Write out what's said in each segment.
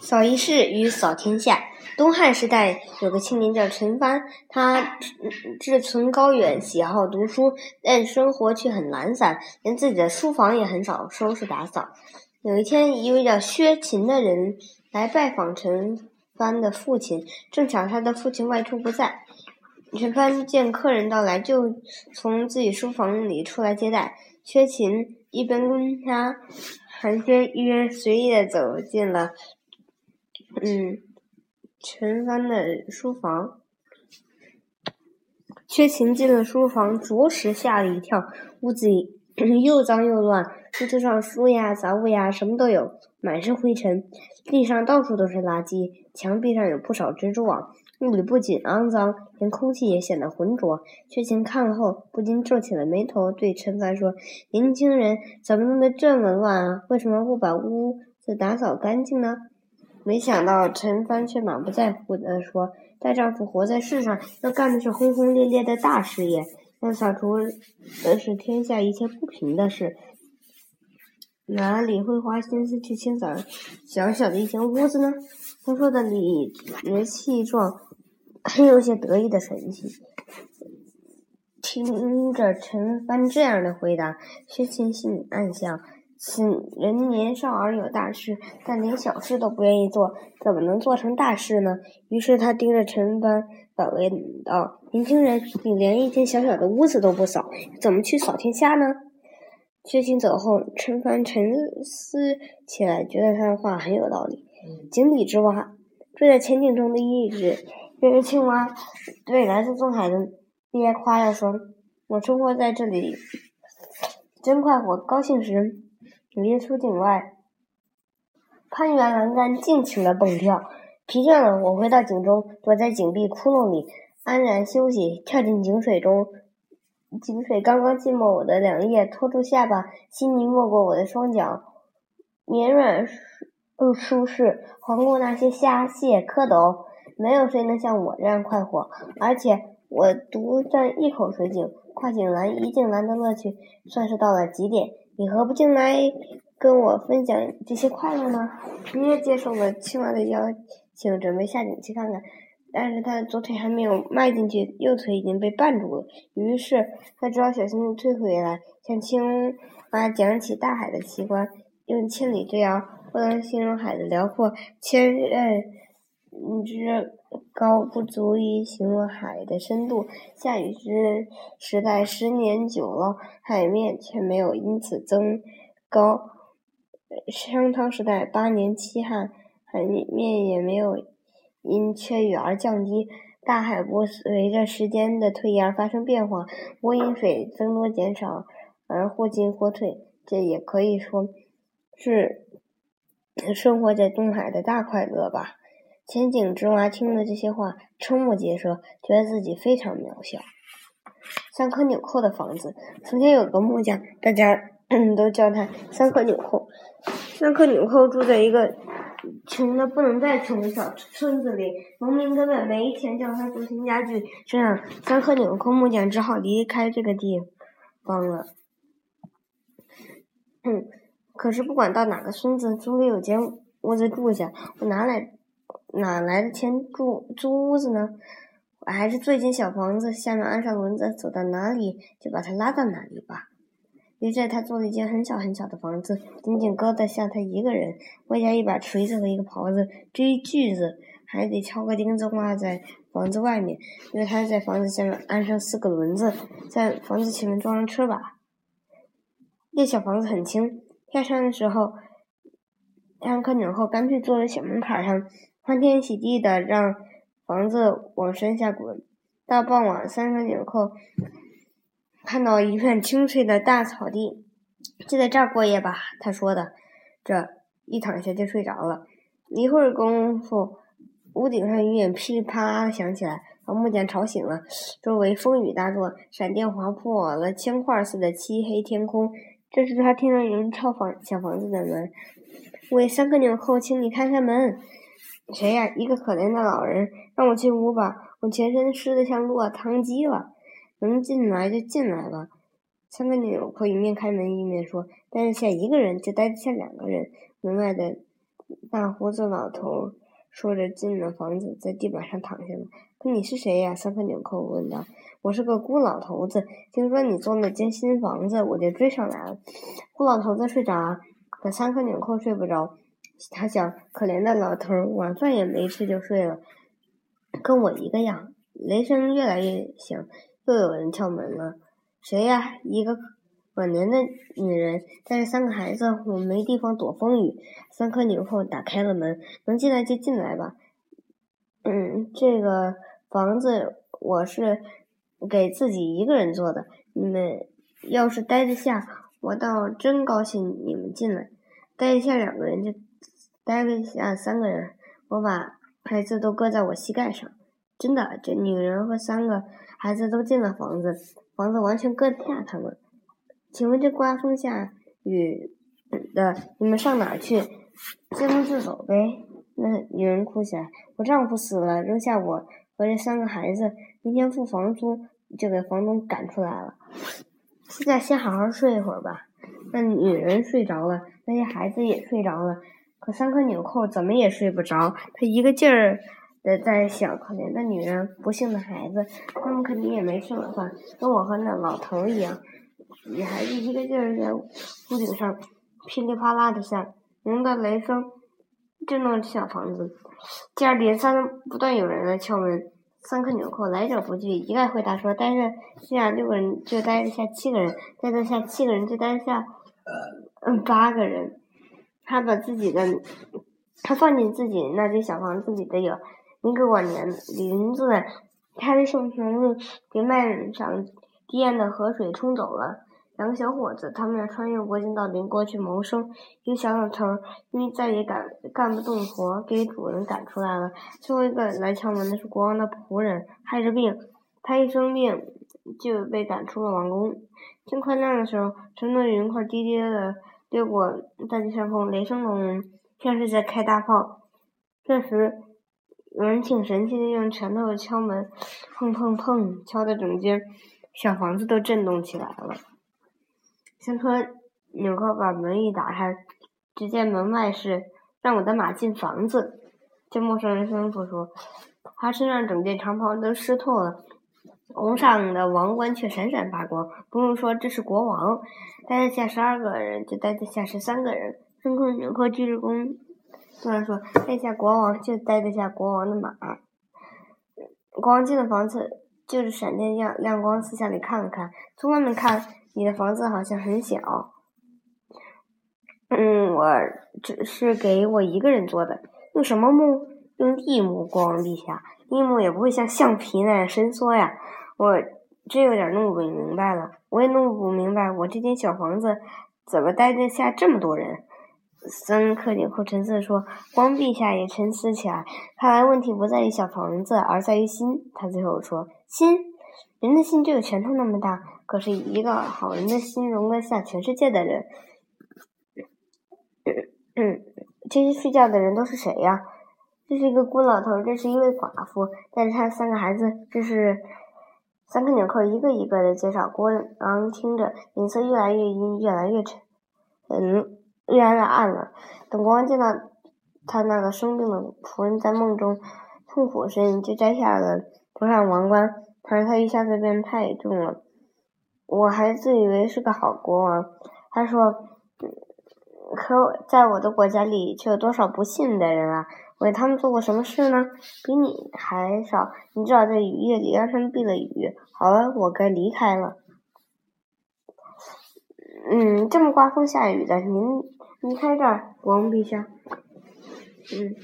扫一世与扫天下。东汉时代有个青年叫陈蕃，他志存高远，喜好读书，但生活却很懒散，连自己的书房也很少收拾打扫。有一天，一位叫薛勤的人来拜访陈蕃的父亲，正巧他的父亲外出不在。陈蕃见客人到来，就从自己书房里出来接待。薛勤一边跟他寒暄，一边随意的走进了。嗯，陈帆的书房，薛勤进了书房，着实吓了一跳。屋子里 又脏又乱，桌子上书呀、杂物呀，什么都有，满是灰尘。地上到处都是垃圾，墙壁上有不少蜘蛛网。屋里不仅肮脏，连空气也显得浑浊。薛勤看了后，不禁皱起了眉头，对陈凡说：“年轻人，怎么弄得这么乱啊？为什么不把屋子打扫干净呢？”没想到陈帆却满不在乎地说：“大丈夫活在世上，要干的是轰轰烈烈的大事业，要扫除的是天下一切不平的事，哪里会花心思去清扫小小的一间屋子呢？”他说的理直气壮，很有些得意的神气。听着陈帆这样的回答，薛勤心里暗笑。此人年少而有大事，但连小事都不愿意做，怎么能做成大事呢？于是他盯着陈帆反问道：“年轻人，你连一间小小的屋子都不扫，怎么去扫天下呢？”薛勤走后，陈凡沉思起来，觉得他的话很有道理。井底之蛙，住在浅井中的一只一只青蛙，对来自东海的鳖夸耀说：“我生活在这里，真快活。高兴时。”跃出井外，攀援栏杆，尽情的蹦跳。疲倦了，我回到井中，躲在井壁窟窿里安然休息。跳进井水中，井水刚刚浸没我的两腋，托住下巴，细泥没过我的双脚，绵软又舒适，环顾那些虾蟹蝌蚪。没有谁能像我这样快活，而且我独占一口水井，跨井栏、一井栏的乐趣算是到了极点。你何不进来跟我分享这些快乐呢？你也接受了青蛙的邀请，准备下井去看看。但是他的左腿还没有迈进去，右腿已经被绊住了。于是他只好小心地退回来，向青蛙讲起大海的奇观，用千里之遥不能形容海的辽阔，千仞之。高不足以形容海的深度。夏雨之时代十年久了，海面却没有因此增高；商汤时代八年七旱，海面也没有因缺雨而降低。大海不随着时间的推移而发生变化，不因水增多减少而或进或退。这也可以说是生活在东海的大快乐吧。前井之蛙听了这些话，瞠目结舌，觉得自己非常渺小。三颗纽扣的房子。从前有个木匠，大家 都叫他三颗纽扣。三颗纽扣住在一个穷的不能再穷的小村子里，农民根本没钱叫他做新家具，这样三颗纽扣木匠只好离开这个地方了。嗯，可是不管到哪个村子，总得有间屋子住下。我拿来？哪来的钱住租屋子呢？我还是做一间小房子，下面安上轮子，走到哪里就把它拉到哪里吧。于是他做了一间很小很小的房子，仅仅搁得下他一个人，外加一把锤子和一个刨子。至于锯子，还得敲个钉子挂在房子外面，因为他在房子下面安上四个轮子，在房子前面装上车把。这小房子很轻，下山的时候，安克纽后干脆坐在小门槛上。欢天喜地的让房子往山下滚。到傍晚，三个纽扣看到一片青翠的大草地，就在这儿过夜吧。他说的，这一躺下就睡着了。一会儿功夫，屋顶上雨点噼里啪啦的响起来，把木匠吵醒了。周围风雨大作，闪电划破了铅块似的漆黑天空。这时他听到有人敲房小房子的门：“喂，三个纽扣，请你开开门。”谁呀？一个可怜的老人，让我进屋吧。我全身湿得像落汤鸡了。能进来就进来吧。三个纽扣一面开门一面说：“待得下一个人，就待得下两个人。”门外的大胡子老头说着进了房子，在地板上躺下了。可你是谁呀？三颗纽扣问道。我是个孤老头子，听说你做了间新房子，我就追上来了。孤老头子睡着了，可三颗纽扣睡不着。他想，可怜的老头儿，晚饭也没吃就睡了，跟我一个样。雷声越来越响，又有人敲门了。谁呀？一个晚年的女人带着三个孩子，我没地方躲风雨。三颗纽扣打开了门，能进来就进来吧。嗯，这个房子我是。给自己一个人做的，你们要是待得下，我倒真高兴你们进来。待得下两个人就待得下三个人，我把孩子都搁在我膝盖上。真的，这女人和三个孩子都进了房子，房子完全搁不下他们。请问这刮风下雨的，你们上哪儿去？自动自走呗。那女人哭起来：“我丈夫死了，扔下我。”和这三个孩子，明天付房租就给房东赶出来了。现在先好好睡一会儿吧。那女人睡着了，那些孩子也睡着了，可三颗纽扣怎么也睡不着。他一个劲儿的在想：可怜的女人，不幸的孩子，他们肯定也没吃晚饭，跟我和那老头一样。女孩子一个劲儿在屋顶上噼里啪啦的响，鸣的雷声震动小房子。接二连三，不断有人来敲门。三颗纽扣来者不拒，一概回答说：“待着下六个人就待着下七个人，待着下七个人就待着下嗯八个人。”他把自己的，他放进自己那间小房子里的有一个晚年林子，他的圣泉路给麦上滴验的河水冲走了。两个小伙子，他们要穿越国境到邻国去谋生。一个小老头因为再也干干不动活，给主人赶出来了。最后一个来敲门的是国王的仆人，害着病，他一生病就被赶出了王宫。天快亮的时候，沉重的云块低低的掠过大地上空，雷声隆隆，像是在开大炮。这时，有人挺神气的用拳头敲门，砰砰砰，敲的整间小房子都震动起来了。三颗纽扣把门一打开，只见门外是让我的马进房子。这陌生人吩咐说：“他身上整件长袍都湿透了，额上的王冠却闪闪发光。不用说，这是国王。待得下十二个人，就待得下十三个人。”三颗纽扣鞠着躬，突然说：“待下国王，就待得下国王的马。”国王进了房子，就是闪电亮亮光，四下里看了看，从外面看。你的房子好像很小，嗯，我只是给我一个人做的。用什么木？用栎木，国王陛下。栎木也不会像橡皮那样伸缩呀。我真有点弄不明白了。我也弄不明白，我这间小房子怎么待得下这么多人？森克纽扣沉思说。光陛下也沉思起来。看来问题不在于小房子，而在于心。他最后说：心，人的心就有拳头那么大。可是，一个好人的心容得下全世界的人。嗯，这些睡觉的人都是谁呀？这是一个孤老头，这是一位寡妇，带着他三个孩子。这是三个纽扣，一个一个的介绍。国王听着，脸色越来越阴，越来越沉，嗯，越来越暗了。等国王见到他那个生病的仆人在梦中痛苦呻吟，就摘下了头上王冠。可是他一下子变太重了。我还自以为是个好国王，他说：“可我在我的国家里，却有多少不幸的人啊！为他们做过什么事呢？比你还少。你至少在雨夜里让他们避了雨。好了，我该离开了。嗯，这么刮风下雨的，您离开这儿，国王陛下。嗯。”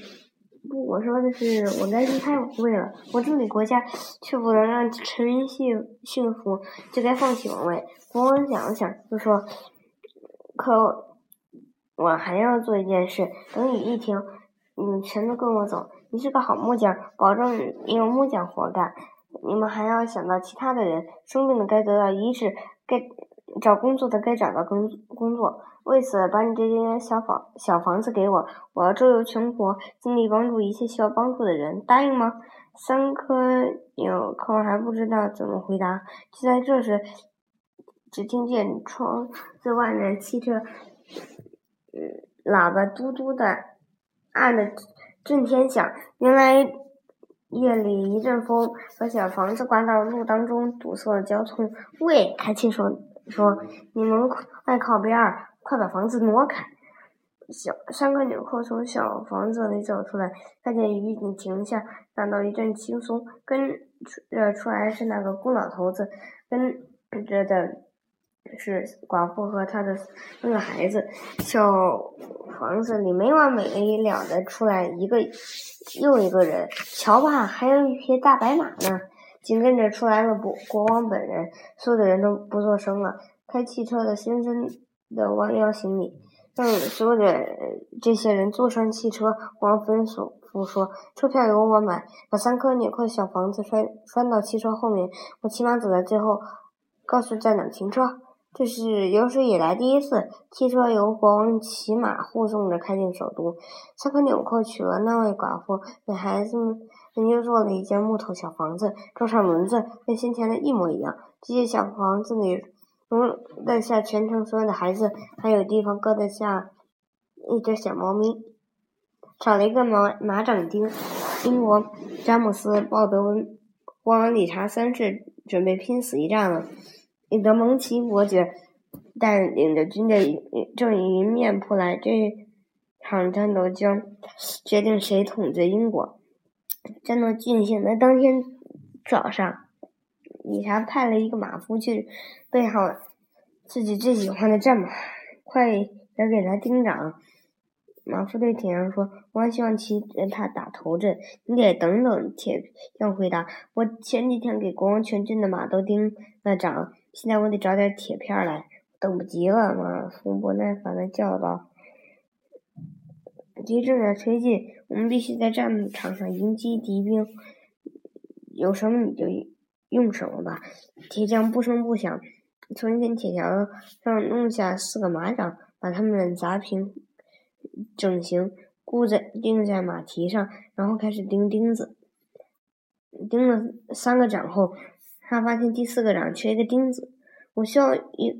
不，我说的是，我该离开王位了。我治理国家，却不能让臣民幸幸福，就该放弃王位。国王想了想，就说：“可我还要做一件事。等雨一停，你们全都跟我走。你是个好木匠，保证你有木匠活干。你们还要想到其他的人，生病的该得到医治，该找工作的该找到工工作。”为此，把你这间小房小房子给我，我要周游全国，尽力帮助一切需要帮助的人，答应吗？三颗纽扣还不知道怎么回答。就在这时，只听见窗子外面汽车，嗯，喇叭嘟嘟的按的震天响。原来夜里一阵风把小房子刮到路当中，堵塞了交通。喂，开气说说，你们快靠边儿，快把房子挪开。小三个纽扣从小房子里走出来，看见雨已经停下，感到一阵轻松。跟着出来是那个孤老头子，跟着的是寡妇和他的那个孩子。小房子里没完没了的出来一个又一个人，瞧吧，还有一匹大白马呢。紧跟着出来了国国王本人，所有的人都不作声了。开汽车的深深的弯腰行礼。让所有的这些人坐上汽车，王吩咐说：“车票由我买，把三颗纽扣小房子拴拴到汽车后面，我骑马走在最后，告诉站长停车。”这是有史以来第一次，汽车由国王骑马护送着开进首都。三颗纽扣取了那位寡妇给孩子们又做了一间木头小房子，装上轮子，跟先前的一模一样。这些小房子里。容得下全城所有的孩子，还有地方搁得下一只小猫咪。少了一个马马掌钉。英国詹姆斯·鲍德温，国王理查三世准备拼死一战了。彼得蒙奇伯爵带领着军队正迎面扑来，这场战斗将决定谁统治英国。战斗进行的当天早上。理查派了一个马夫去备好自己最喜欢的战马，快点给他钉掌。马夫对铁匠说：“我还希望骑着他打头阵。”你得等等，铁匠回答：“我前几天给国王全军的马都钉了掌，现在我得找点铁片来，等不及了。”马夫不耐烦的叫道：“敌正在推进，我们必须在战场上迎击敌兵。有什么你就。”用什么吧？铁匠不声不响，从一根铁条上弄下四个马掌，把它们砸平、整形，固在钉在马蹄上，然后开始钉钉子。钉了三个掌后，他发现第四个掌缺一个钉子。我需要一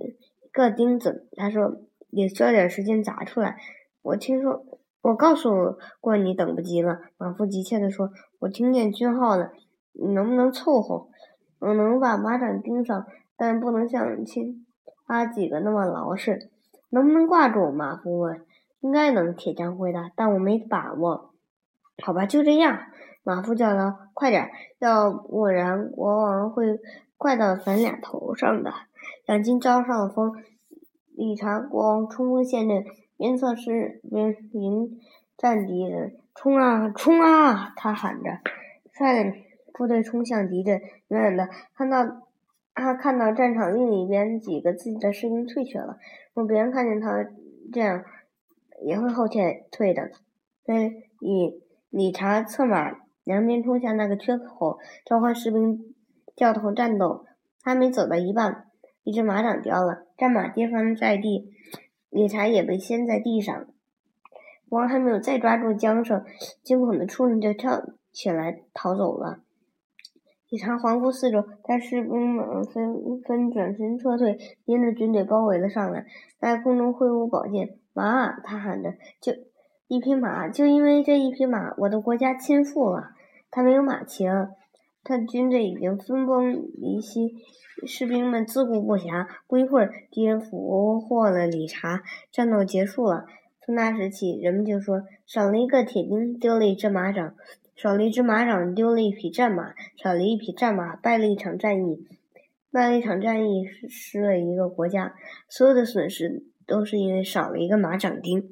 个钉子，他说，也需要点时间砸出来。我听说，我告诉过你，等不及了。马夫急切地说：“我听见军号了，你能不能凑合？”我能把马掌钉上，但不能像其他几个那么牢实。能不能挂住？马夫问。应该能，铁匠回答。但我没把握。好吧，就这样。马夫叫道：“快点，要不然国王会怪到咱俩头上的。”两军招上了风，理查国王冲锋陷阵，边策士兵迎战敌人。冲啊，冲啊！他喊着，率领。部队冲向敌阵，远远的看到他看到战场另一边几个自己的士兵退却了。如果别人看见他这样，也会后退退的。所以理查策马两边冲向那个缺口，召唤士兵掉头战斗。还没走到一半，一只马掌掉了，战马跌翻在地，理查也被掀在地上。王还没有再抓住缰绳，惊恐的畜生就跳起来逃走了。理查环顾四周，但士兵们纷纷转身撤退，敌人的军队包围了上来，在空中挥舞宝剑。马，他喊着：“就一匹马，就因为这一匹马，我的国家倾覆了。他没有马骑了，他的军队已经分崩离析，士兵们自顾不暇。不一会儿，敌人俘获了理查，战斗结束了。从那时起，人们就说少了一个铁钉，丢了一只马掌。”少了一只马掌，丢了一匹战马；少了一匹战马，败了一场战役；败了一场战役，失了一个国家。所有的损失都是因为少了一个马掌钉。